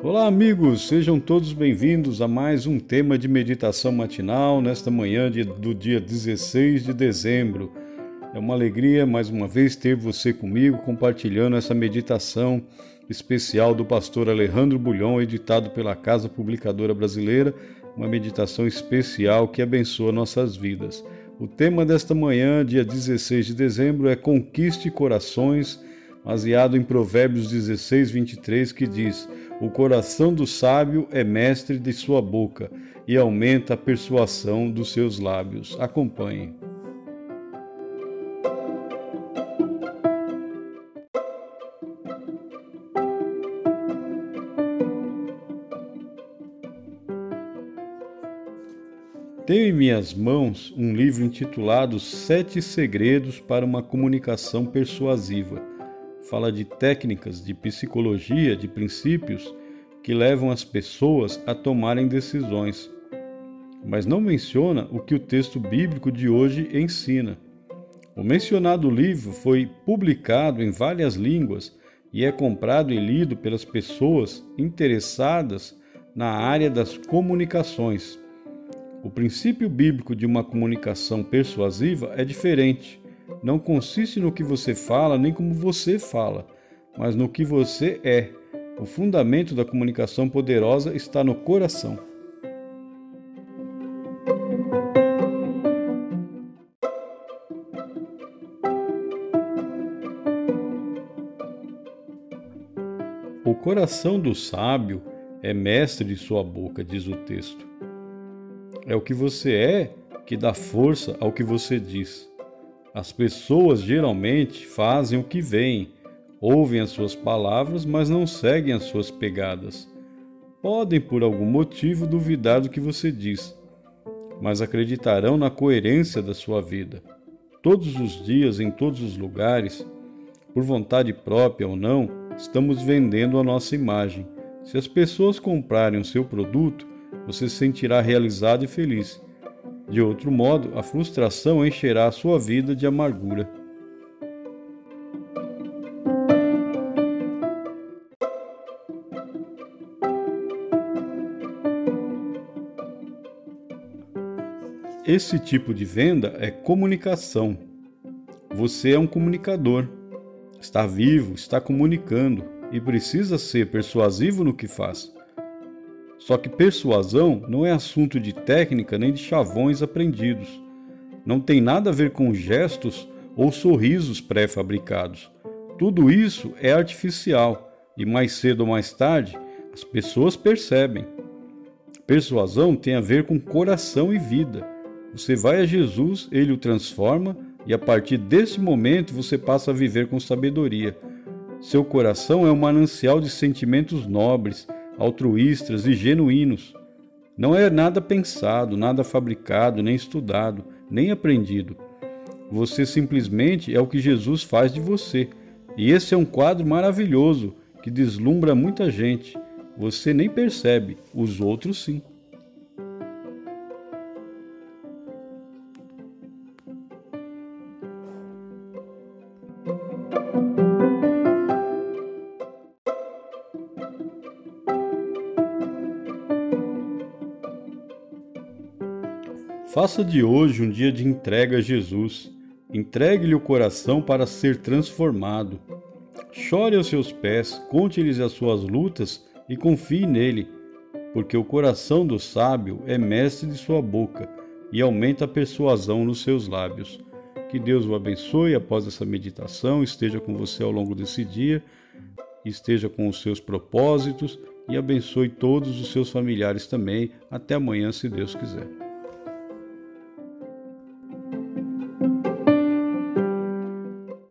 Olá, amigos, sejam todos bem-vindos a mais um tema de meditação matinal nesta manhã de, do dia 16 de dezembro. É uma alegria mais uma vez ter você comigo compartilhando essa meditação especial do pastor Alejandro Bulhon, editado pela Casa Publicadora Brasileira, uma meditação especial que abençoa nossas vidas. O tema desta manhã, dia 16 de dezembro, é Conquiste Corações baseado em Provérbios 16, 23, que diz: O coração do sábio é mestre de sua boca e aumenta a persuasão dos seus lábios. Acompanhe. Tenho em minhas mãos um livro intitulado Sete Segredos para uma Comunicação Persuasiva fala de técnicas de psicologia, de princípios que levam as pessoas a tomarem decisões, mas não menciona o que o texto bíblico de hoje ensina. O mencionado livro foi publicado em várias línguas e é comprado e lido pelas pessoas interessadas na área das comunicações. O princípio bíblico de uma comunicação persuasiva é diferente não consiste no que você fala nem como você fala, mas no que você é. O fundamento da comunicação poderosa está no coração. O coração do sábio é mestre de sua boca, diz o texto. É o que você é que dá força ao que você diz. As pessoas geralmente fazem o que veem, ouvem as suas palavras, mas não seguem as suas pegadas. Podem, por algum motivo, duvidar do que você diz, mas acreditarão na coerência da sua vida. Todos os dias, em todos os lugares, por vontade própria ou não, estamos vendendo a nossa imagem. Se as pessoas comprarem o seu produto, você se sentirá realizado e feliz. De outro modo, a frustração encherá a sua vida de amargura. Esse tipo de venda é comunicação. Você é um comunicador. Está vivo, está comunicando e precisa ser persuasivo no que faz. Só que persuasão não é assunto de técnica nem de chavões aprendidos. Não tem nada a ver com gestos ou sorrisos pré-fabricados. Tudo isso é artificial e mais cedo ou mais tarde as pessoas percebem. Persuasão tem a ver com coração e vida. Você vai a Jesus, ele o transforma e a partir desse momento você passa a viver com sabedoria. Seu coração é um manancial de sentimentos nobres altruístas e genuínos. Não é nada pensado, nada fabricado, nem estudado, nem aprendido. Você simplesmente é o que Jesus faz de você. E esse é um quadro maravilhoso que deslumbra muita gente. Você nem percebe, os outros sim. Faça de hoje um dia de entrega a Jesus. Entregue-lhe o coração para ser transformado. Chore aos seus pés, conte-lhes as suas lutas e confie nele, porque o coração do sábio é mestre de sua boca e aumenta a persuasão nos seus lábios. Que Deus o abençoe após essa meditação, esteja com você ao longo desse dia, esteja com os seus propósitos e abençoe todos os seus familiares também. Até amanhã, se Deus quiser.